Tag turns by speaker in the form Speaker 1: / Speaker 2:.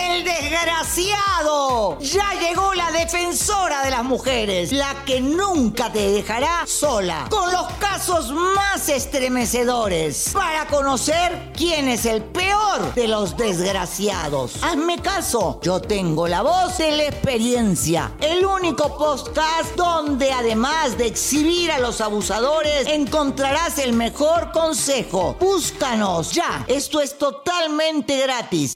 Speaker 1: el desgraciado! Ya llegó la defensora de las mujeres, la que nunca te dejará sola, con los casos más estremecedores, para conocer quién es el peor de los desgraciados. Hazme caso, yo tengo la voz de la experiencia, el único podcast donde además de exhibir a los abusadores, encontrarás el mejor consejo. Búscanos ya, esto es totalmente gratis.